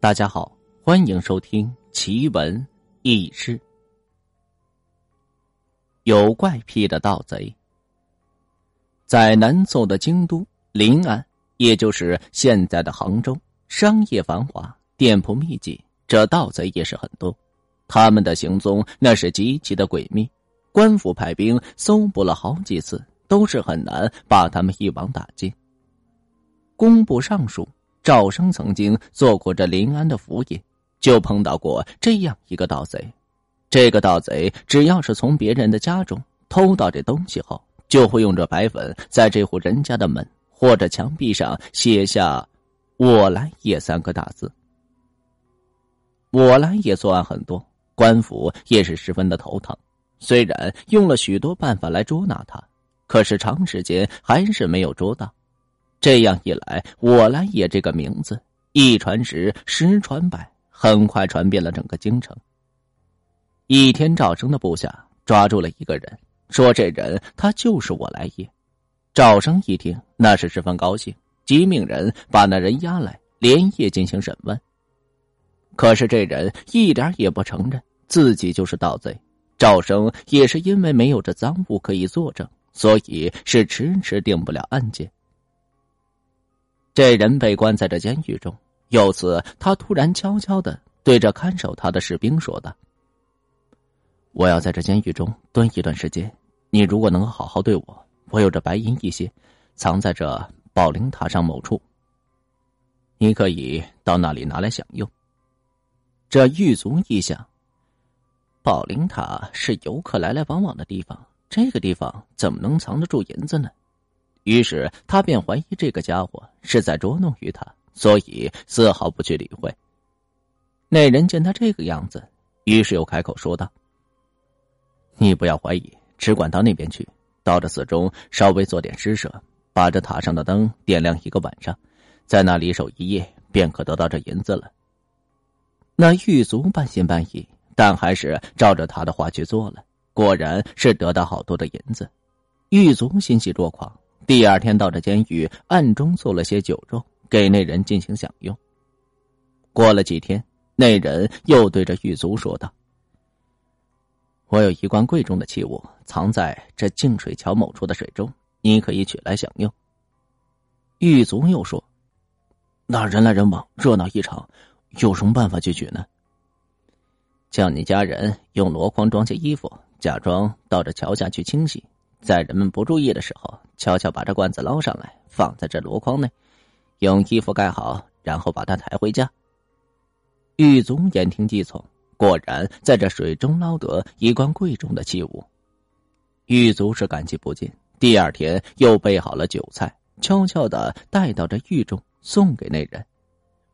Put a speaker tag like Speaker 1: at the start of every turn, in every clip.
Speaker 1: 大家好，欢迎收听奇闻异事。有怪癖的盗贼，在南宋的京都临安，也就是现在的杭州，商业繁华，店铺密集，这盗贼也是很多。他们的行踪那是极其的诡秘，官府派兵搜捕了好几次，都是很难把他们一网打尽。工部尚书。赵生曾经做过这临安的府尹，就碰到过这样一个盗贼。这个盗贼只要是从别人的家中偷到这东西后，就会用这白粉在这户人家的门或者墙壁上写下“我来也”三个大字。我来也作案很多，官府也是十分的头疼。虽然用了许多办法来捉拿他，可是长时间还是没有捉到。这样一来，我来也这个名字一传十，十传百，很快传遍了整个京城。一天，赵生的部下抓住了一个人，说这人他就是我来也。赵生一听，那是十分高兴，即命人把那人押来，连夜进行审问。可是这人一点也不承认自己就是盗贼。赵生也是因为没有这赃物可以作证，所以是迟迟定不了案件。这人被关在这监狱中。有次，他突然悄悄的对着看守他的士兵说道：“我要在这监狱中蹲一段时间，你如果能好好对我，我有着白银一些，藏在这宝灵塔上某处。你可以到那里拿来享用。”这狱卒一想，宝灵塔是游客来来往往的地方，这个地方怎么能藏得住银子呢？于是他便怀疑这个家伙是在捉弄于他，所以丝毫不去理会。那人见他这个样子，于是又开口说道：“你不要怀疑，只管到那边去，到这寺中稍微做点施舍，把这塔上的灯点亮一个晚上，在那里守一夜，便可得到这银子了。”那狱卒半信半疑，但还是照着他的话去做了，果然是得到好多的银子。狱卒欣喜若狂。第二天到这监狱，暗中做了些酒肉给那人进行享用。过了几天，那人又对着狱卒说道：“我有一罐贵重的器物，藏在这净水桥某处的水中，你可以取来享用。”狱卒又说：“那人来人往，热闹异常，有什么办法去取呢？”叫你家人用箩筐装些衣服，假装到这桥下去清洗。在人们不注意的时候，悄悄把这罐子捞上来，放在这箩筐内，用衣服盖好，然后把它抬回家。狱卒言听计从，果然在这水中捞得一罐贵重的器物。狱卒是感激不尽，第二天又备好了酒菜，悄悄的带到这狱中送给那人。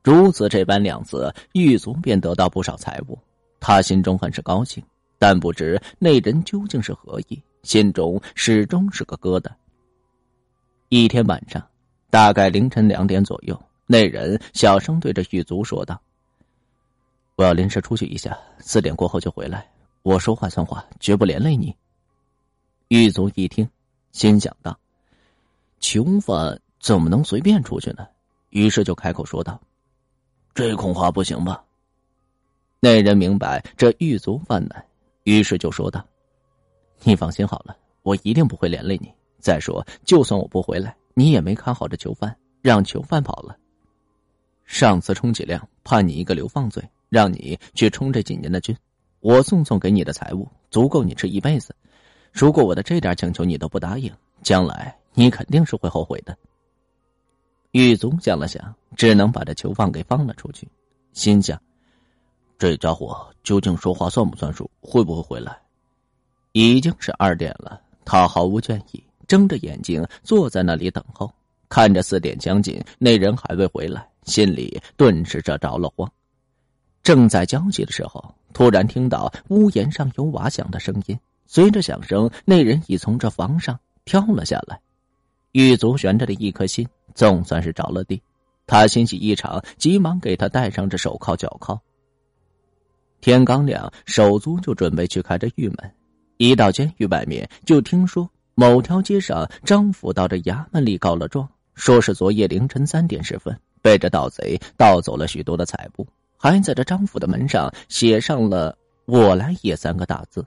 Speaker 1: 如此这般两次，狱卒便得到不少财物，他心中很是高兴，但不知那人究竟是何意。心中始终是个疙瘩。一天晚上，大概凌晨两点左右，那人小声对着狱卒说道：“我要临时出去一下，四点过后就回来。我说话算话，绝不连累你。”狱卒一听，心想道：“囚犯怎么能随便出去呢？”于是就开口说道：“这恐怕不行吧？”那人明白这狱卒犯难，于是就说道。你放心好了，我一定不会连累你。再说，就算我不回来，你也没看好这囚犯，让囚犯跑了。上次充其量判你一个流放罪，让你去充这几年的军。我送送给你的财物，足够你吃一辈子。如果我的这点请求你都不答应，将来你肯定是会后悔的。狱卒想了想，只能把这囚犯给放了出去，心想：这家伙究竟说话算不算数？会不会回来？已经是二点了，他毫无倦意，睁着眼睛坐在那里等候。看着四点将近，那人还未回来，心里顿时这着了慌。正在焦急的时候，突然听到屋檐上有瓦响的声音。随着响声，那人已从这房上跳了下来。狱卒悬着的一颗心总算是着了地，他欣喜异常，急忙给他戴上这手铐脚铐。天刚亮，手足就准备去开这狱门。一到监狱外面，就听说某条街上张府到这衙门里告了状，说是昨夜凌晨三点时分，背着盗贼盗走了许多的财物，还在这张府的门上写上了“我来也”三个大字。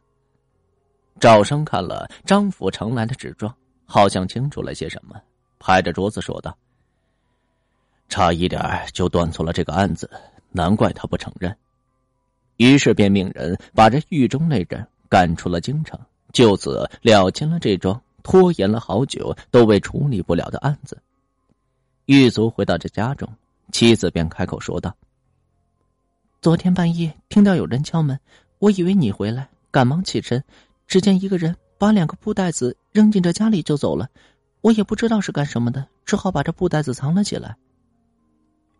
Speaker 1: 赵生看了张府呈来的纸状，好像清楚了些什么，拍着桌子说道：“差一点就断错了这个案子，难怪他不承认。”于是便命人把这狱中那人赶出了京城，就此了结了这桩拖延了好久都未处理不了的案子。狱卒回到这家中，妻子便开口说道：“昨天半夜听到有人敲门，我以为你回来，赶忙起身。”只见一个人把两个布袋子扔进这家里就走了，我也不知道是干什么的，只好把这布袋子藏了起来。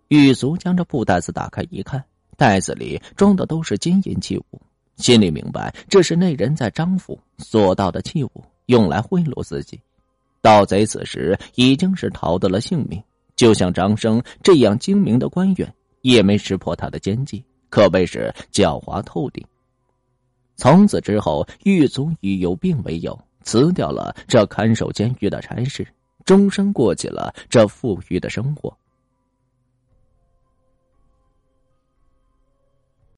Speaker 1: 狱卒将这布袋子打开一看，袋子里装的都是金银器物，心里明白这是那人在张府所盗的器物，用来贿赂自己。盗贼此时已经是逃得了性命，就像张生这样精明的官员也没识破他的奸计，可谓是狡猾透顶。从此之后，狱卒以有病为由辞掉了这看守监狱的差事，终生过起了这富裕的生活。